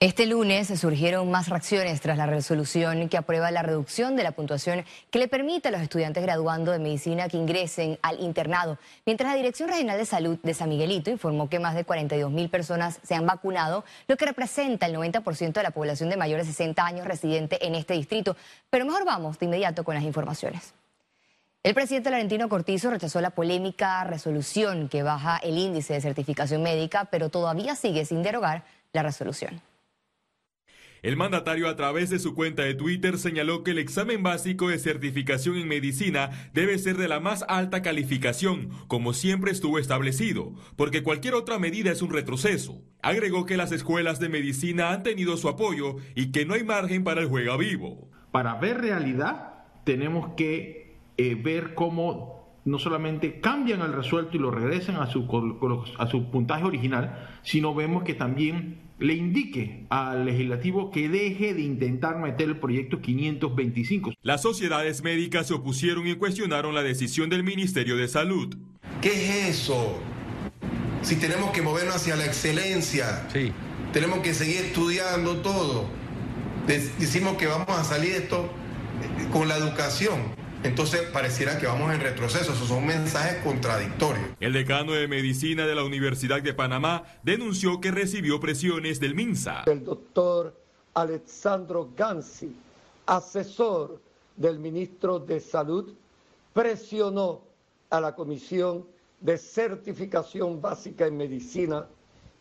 Este lunes surgieron más reacciones tras la resolución que aprueba la reducción de la puntuación que le permite a los estudiantes graduando de medicina que ingresen al internado, mientras la Dirección Regional de Salud de San Miguelito informó que más de 42 mil personas se han vacunado, lo que representa el 90% de la población de mayores de 60 años residente en este distrito. Pero mejor vamos de inmediato con las informaciones. El presidente Laurentino Cortizo rechazó la polémica resolución que baja el índice de certificación médica, pero todavía sigue sin derogar la resolución. El mandatario a través de su cuenta de Twitter señaló que el examen básico de certificación en medicina debe ser de la más alta calificación, como siempre estuvo establecido, porque cualquier otra medida es un retroceso. Agregó que las escuelas de medicina han tenido su apoyo y que no hay margen para el juega vivo. Para ver realidad tenemos que eh, ver cómo no solamente cambian el resuelto y lo regresan a su, a su puntaje original, sino vemos que también le indique al legislativo que deje de intentar meter el proyecto 525. Las sociedades médicas se opusieron y cuestionaron la decisión del Ministerio de Salud. ¿Qué es eso? Si tenemos que movernos hacia la excelencia, sí. tenemos que seguir estudiando todo. Decimos que vamos a salir esto con la educación entonces pareciera que vamos en retroceso. Esos son mensajes contradictorios. El decano de medicina de la Universidad de Panamá denunció que recibió presiones del MINSA. El doctor Alexandro Gansi, asesor del ministro de Salud, presionó a la Comisión de Certificación Básica en Medicina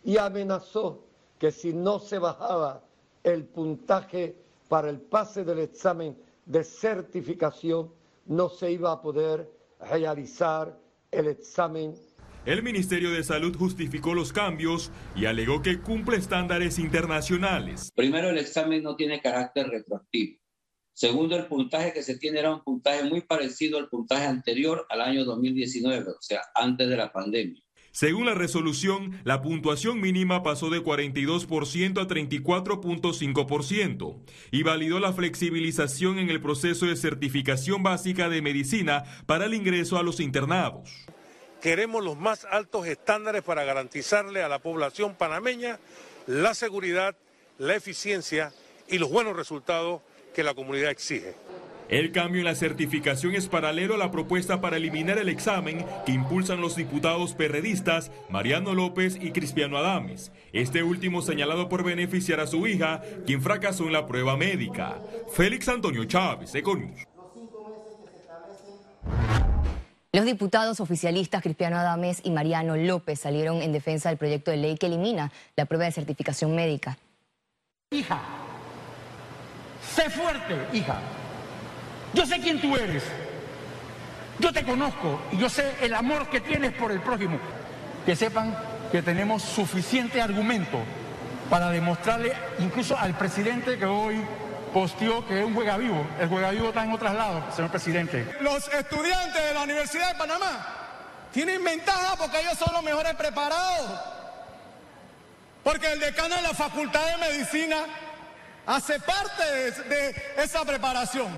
y amenazó que si no se bajaba el puntaje para el pase del examen de certificación, no se iba a poder realizar el examen. El Ministerio de Salud justificó los cambios y alegó que cumple estándares internacionales. Primero, el examen no tiene carácter retroactivo. Segundo, el puntaje que se tiene era un puntaje muy parecido al puntaje anterior al año 2019, o sea, antes de la pandemia. Según la resolución, la puntuación mínima pasó de 42% a 34.5% y validó la flexibilización en el proceso de certificación básica de medicina para el ingreso a los internados. Queremos los más altos estándares para garantizarle a la población panameña la seguridad, la eficiencia y los buenos resultados que la comunidad exige. El cambio en la certificación es paralelo a la propuesta para eliminar el examen que impulsan los diputados perredistas Mariano López y Cristiano Adames. Este último señalado por beneficiar a su hija, quien fracasó en la prueba médica. Félix Antonio Chávez, Econius. Los diputados oficialistas Cristiano Adames y Mariano López salieron en defensa del proyecto de ley que elimina la prueba de certificación médica. Hija, sé fuerte, hija. Yo sé quién tú eres. Yo te conozco y yo sé el amor que tienes por el prójimo. Que sepan que tenemos suficiente argumento para demostrarle incluso al presidente que hoy posteó que es un juega vivo. El juega vivo está en otros lados, señor presidente. Los estudiantes de la Universidad de Panamá tienen ventaja porque ellos son los mejores preparados. Porque el decano de la Facultad de Medicina hace parte de esa preparación.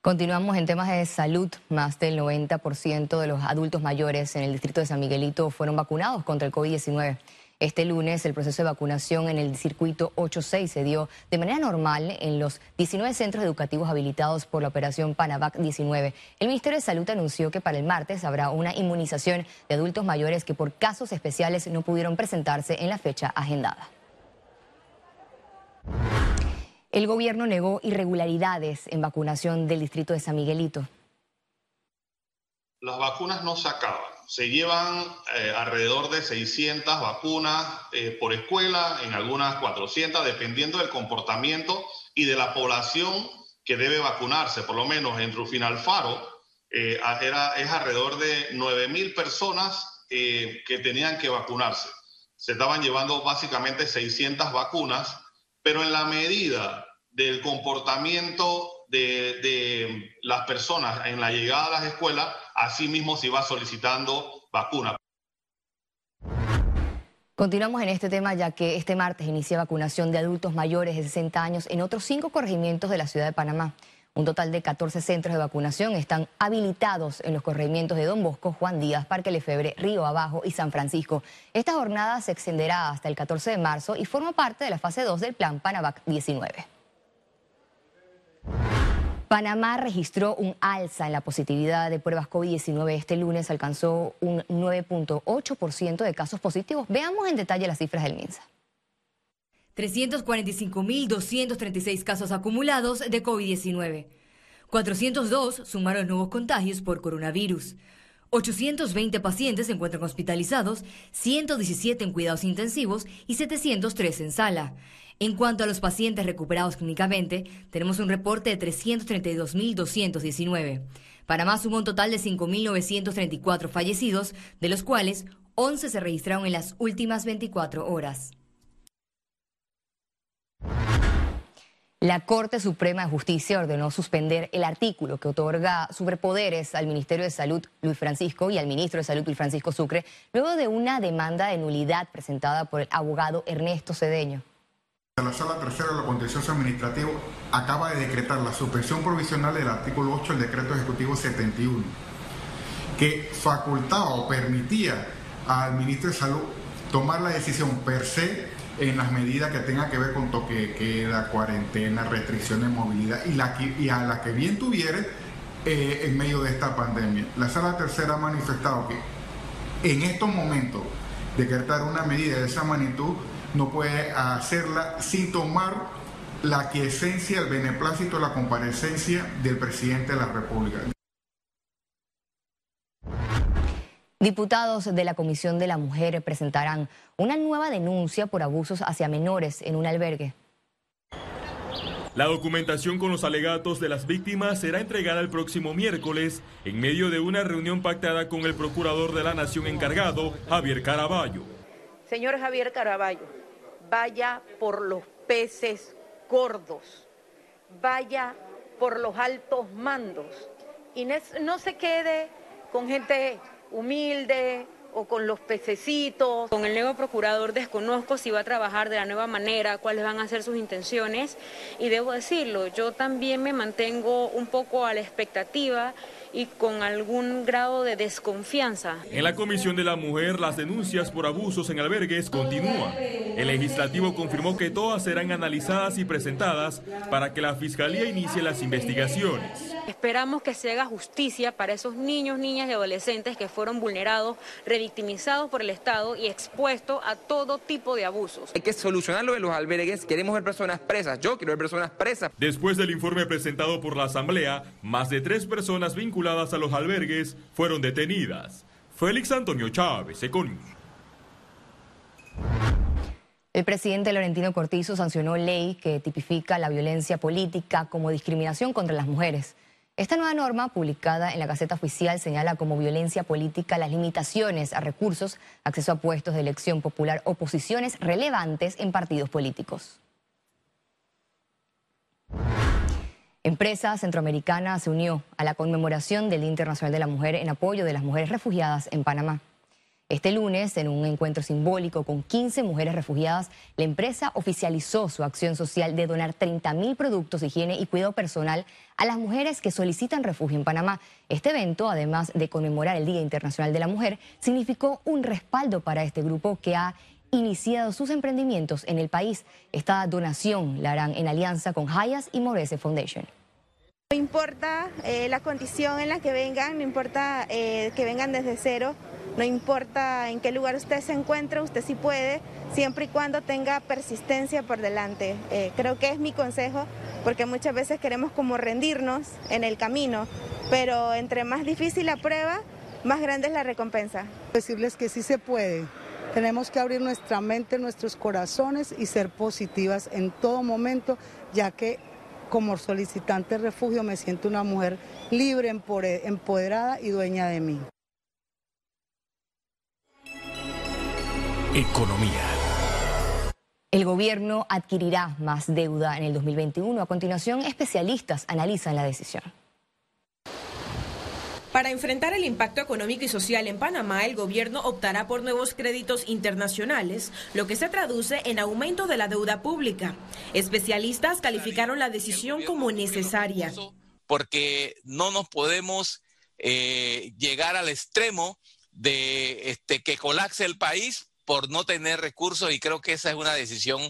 Continuamos en temas de salud. Más del 90% de los adultos mayores en el distrito de San Miguelito fueron vacunados contra el COVID-19. Este lunes el proceso de vacunación en el circuito 86 se dio de manera normal en los 19 centros educativos habilitados por la operación Panavac 19. El Ministerio de Salud anunció que para el martes habrá una inmunización de adultos mayores que por casos especiales no pudieron presentarse en la fecha agendada. El gobierno negó irregularidades en vacunación del distrito de San Miguelito. Las vacunas no se acaban. Se llevan eh, alrededor de 600 vacunas eh, por escuela, en algunas 400, dependiendo del comportamiento y de la población que debe vacunarse. Por lo menos en Rufín Alfaro eh, era, es alrededor de 9.000 personas que tenían que vacunarse. Se estaban llevando básicamente 600 vacunas pero en la medida del comportamiento de, las personas en la llegada a las escuelas, así mismo se va solicitando vacuna. Continuamos en este tema ya que este martes inicia vacunación de adultos mayores de 60 años en otros cinco corregimientos de la ciudad de Panamá. Un total de 14 centros de vacunación están habilitados en los corregimientos de Don Bosco, Juan Díaz, Parque Lefebre, Río Abajo y San Francisco. Esta jornada se extenderá hasta el 14 de marzo y forma parte de la fase 2 del plan Panavac 19. Panamá registró un alza en la positividad de pruebas COVID-19 este lunes, alcanzó un 9.8% de casos positivos. Veamos en detalle las cifras del MINSA. 345.236 casos acumulados de COVID-19. 402 sumaron nuevos contagios por coronavirus. 820 pacientes se encuentran hospitalizados, 117 en cuidados intensivos y 703 en sala. En cuanto a los pacientes recuperados clínicamente, tenemos un reporte de 332.219. Panamá sumó un total de 5.934 fallecidos, de los cuales 11 se registraron en las últimas 24 horas. La Corte Suprema de Justicia ordenó suspender el artículo que otorga superpoderes al Ministerio de Salud Luis Francisco y al ministro de Salud Luis Francisco Sucre luego de una demanda de nulidad presentada por el abogado Ernesto Cedeño. La Sala Tercera de la Contencioso Administrativo acaba de decretar la suspensión provisional del artículo 8 del Decreto Ejecutivo 71, que facultaba o permitía al ministro de Salud tomar la decisión per se en las medidas que tengan que ver con toque de queda, cuarentena, restricciones de movilidad y, la y a la que bien tuviere eh, en medio de esta pandemia. La Sala Tercera ha manifestado que en estos momentos decretar una medida de esa magnitud no puede hacerla sin tomar la quiesencia, el beneplácito, la comparecencia del presidente de la República. Diputados de la Comisión de la Mujer presentarán una nueva denuncia por abusos hacia menores en un albergue. La documentación con los alegatos de las víctimas será entregada el próximo miércoles en medio de una reunión pactada con el procurador de la Nación encargado, Javier Caraballo. Señor Javier Caraballo, vaya por los peces gordos, vaya por los altos mandos y no se quede con gente humilde o con los pececitos. Con el nuevo procurador desconozco si va a trabajar de la nueva manera, cuáles van a ser sus intenciones y debo decirlo, yo también me mantengo un poco a la expectativa y con algún grado de desconfianza. En la Comisión de la Mujer, las denuncias por abusos en albergues continúan. El legislativo confirmó que todas serán analizadas y presentadas para que la Fiscalía inicie las investigaciones. Esperamos que se haga justicia para esos niños, niñas y adolescentes que fueron vulnerados, revictimizados por el Estado y expuestos a todo tipo de abusos. Hay que solucionar lo de los albergues, queremos ver personas presas, yo quiero ver personas presas. Después del informe presentado por la Asamblea, más de tres personas vinculadas a los albergues fueron detenidas. Félix Antonio Chávez, Econius. El presidente Laurentino Cortizo sancionó ley que tipifica la violencia política como discriminación contra las mujeres. Esta nueva norma, publicada en la Gaceta Oficial, señala como violencia política las limitaciones a recursos, acceso a puestos de elección popular o posiciones relevantes en partidos políticos. Empresa Centroamericana se unió a la conmemoración del Día Internacional de la Mujer en apoyo de las mujeres refugiadas en Panamá. Este lunes, en un encuentro simbólico con 15 mujeres refugiadas, la empresa oficializó su acción social de donar 30 mil productos de higiene y cuidado personal a las mujeres que solicitan refugio en Panamá. Este evento, además de conmemorar el Día Internacional de la Mujer, significó un respaldo para este grupo que ha iniciado sus emprendimientos en el país. Esta donación la harán en alianza con Hayas y Morese Foundation. No importa eh, la condición en la que vengan, no importa eh, que vengan desde cero, no importa en qué lugar usted se encuentre, usted sí puede, siempre y cuando tenga persistencia por delante. Eh, creo que es mi consejo, porque muchas veces queremos como rendirnos en el camino, pero entre más difícil la prueba, más grande es la recompensa. Decirles que sí se puede. Tenemos que abrir nuestra mente, nuestros corazones y ser positivas en todo momento, ya que como solicitante de refugio me siento una mujer libre, empoderada y dueña de mí. Economía. El gobierno adquirirá más deuda en el 2021. A continuación, especialistas analizan la decisión. Para enfrentar el impacto económico y social en Panamá, el gobierno optará por nuevos créditos internacionales, lo que se traduce en aumento de la deuda pública. Especialistas calificaron la decisión como necesaria. porque no nos podemos eh, llegar al extremo de este, que colapse el país por no tener recursos y creo que esa es una decisión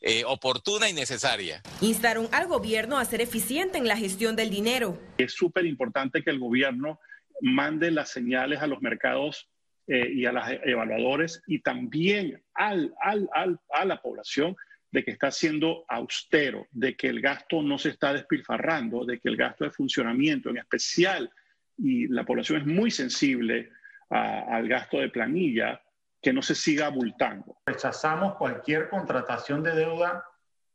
eh, oportuna y necesaria. Instaron al gobierno a ser eficiente en la gestión del dinero. Es súper importante que el gobierno mande las señales a los mercados eh, y a los evaluadores y también al, a la población de que está siendo austero, de que el gasto no se está despilfarrando, de que el gasto de funcionamiento en especial, y la población es muy sensible al gasto de planilla, que no se siga abultando. Rechazamos cualquier contratación de deuda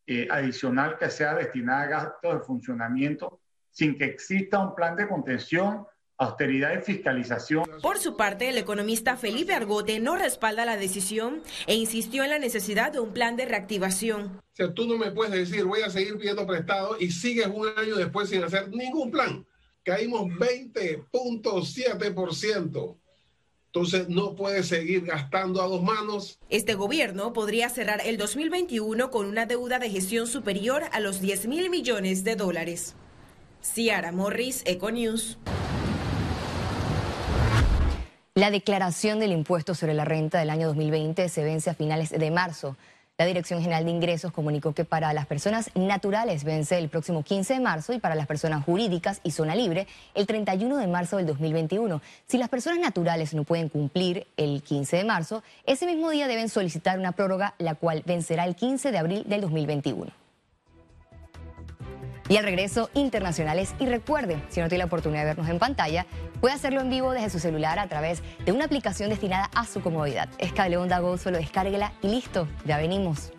eh, adicional que sea destinada a gastos de funcionamiento sin que exista un plan de contención austeridad y fiscalización. Por su parte, el economista Felipe Argote no respalda la decisión e insistió en la necesidad de un plan de reactivación. O sea, tú no me puedes decir voy a seguir pidiendo prestado y sigues un año después sin hacer ningún plan. Caímos 20.7%. Entonces no puedes seguir gastando a dos manos. Este gobierno podría cerrar el 2021 con una deuda de gestión superior a los 10 mil millones de dólares. Ciara Morris, Econews. La declaración del impuesto sobre la renta del año 2020 se vence a finales de marzo. La Dirección General de Ingresos comunicó que para las personas naturales vence el próximo 15 de marzo y para las personas jurídicas y zona libre el 31 de marzo del 2021. Si las personas naturales no pueden cumplir el 15 de marzo, ese mismo día deben solicitar una prórroga, la cual vencerá el 15 de abril del 2021. Y al regreso, internacionales. Y recuerde, si no tiene la oportunidad de vernos en pantalla, puede hacerlo en vivo desde su celular a través de una aplicación destinada a su comodidad. Es Cable Onda Go, solo descárguela y listo, ya venimos.